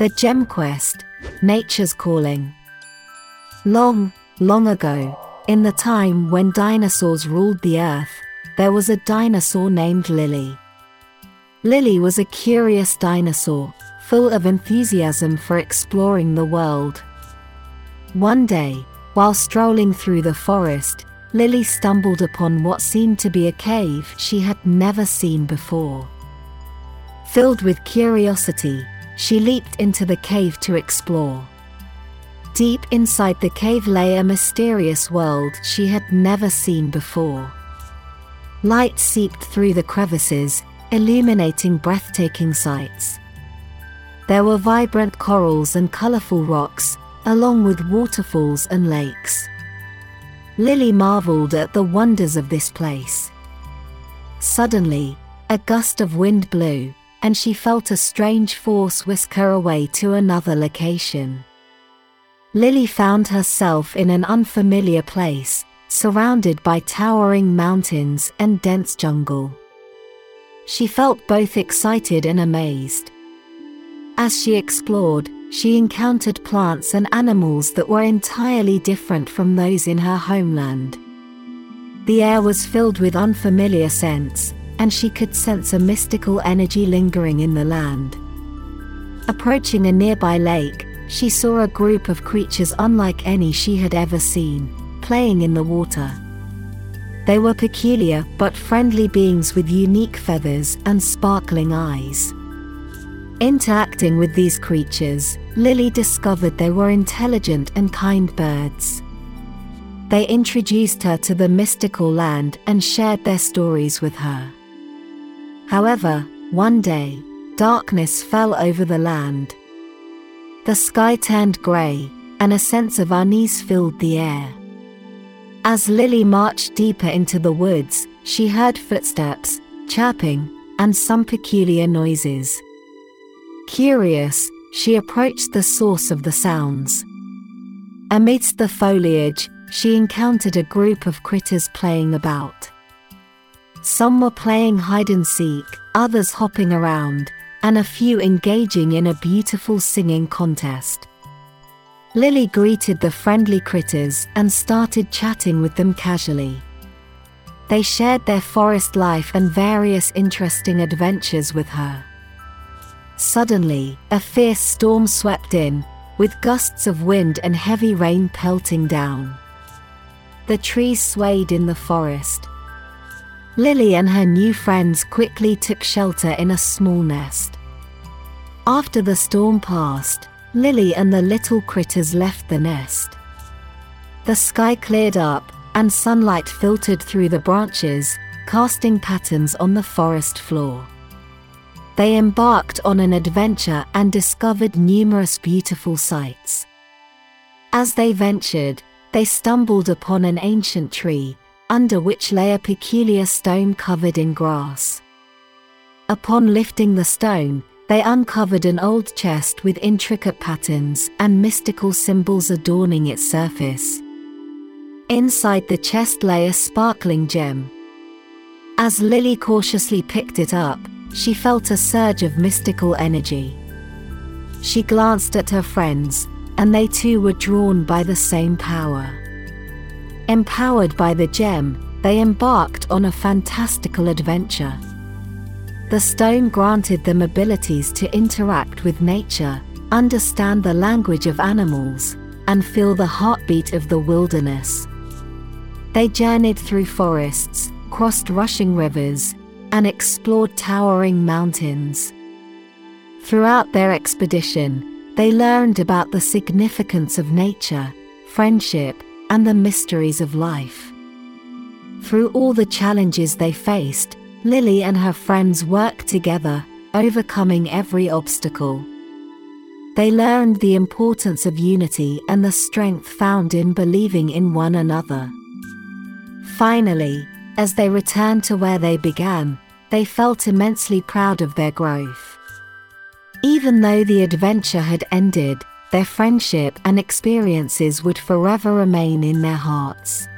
The Gem Quest Nature's Calling. Long, long ago, in the time when dinosaurs ruled the earth, there was a dinosaur named Lily. Lily was a curious dinosaur, full of enthusiasm for exploring the world. One day, while strolling through the forest, Lily stumbled upon what seemed to be a cave she had never seen before. Filled with curiosity, she leaped into the cave to explore. Deep inside the cave lay a mysterious world she had never seen before. Light seeped through the crevices, illuminating breathtaking sights. There were vibrant corals and colorful rocks, along with waterfalls and lakes. Lily marveled at the wonders of this place. Suddenly, a gust of wind blew, and she felt a strange force whisk her away to another location. Lily found herself in an unfamiliar place, surrounded by towering mountains and dense jungle. She felt both excited and amazed. As she explored, she encountered plants and animals that were entirely different from those in her homeland. The air was filled with unfamiliar scents, and she could sense a mystical energy lingering in the land. Approaching a nearby lake, she saw a group of creatures unlike any she had ever seen, playing in the water. They were peculiar but friendly beings with unique feathers and sparkling eyes. Interacting with these creatures, Lily discovered they were intelligent and kind birds. They introduced her to the mystical land and shared their stories with her. However, one day, darkness fell over the land. The sky turned grey, and a sense of unease filled the air. As Lily marched deeper into the woods, she heard footsteps, chirping, and some peculiar noises. Curious, she approached the source of the sounds. Amidst the foliage, she encountered a group of critters playing about. Some were playing hide and seek, others hopping around, and a few engaging in a beautiful singing contest. Lily greeted the friendly critters and started chatting with them casually. They shared their forest life and various interesting adventures with her. Suddenly, a fierce storm swept in, with gusts of wind and heavy rain pelting down. The trees swayed in the forest, Lily and her new friends quickly took shelter in a small nest. After the storm passed, Lily and the little critters left the nest. The sky cleared up, and sunlight filtered through the branches, casting patterns on the forest floor. They embarked on an adventure and discovered numerous beautiful sights. As they ventured, they stumbled upon an ancient tree, under which lay a peculiar stone covered in grass. Upon lifting the stone, they uncovered an old chest with intricate patterns and mystical symbols adorning its surface. Inside the chest lay a sparkling gem. As Lily cautiously picked it up, she felt a surge of mystical energy. She glanced at her friends, and they too were drawn by the same power. Empowered by the gem, they embarked on a fantastical adventure. The stone granted them abilities to interact with nature, understand the language of animals, and feel the heartbeat of the wilderness. They journeyed through forests, crossed rushing rivers, and explored towering mountains. Throughout their expedition, they learned about the significance of nature, friendship, and the mysteries of life. Through all the challenges they faced, Lily and her friends worked together, overcoming every obstacle. They learned the importance of unity and the strength found in believing in one another. Finally, as they returned to where they began, they felt immensely proud of their growth. Even though the adventure had ended, their friendship and experiences would forever remain in their hearts.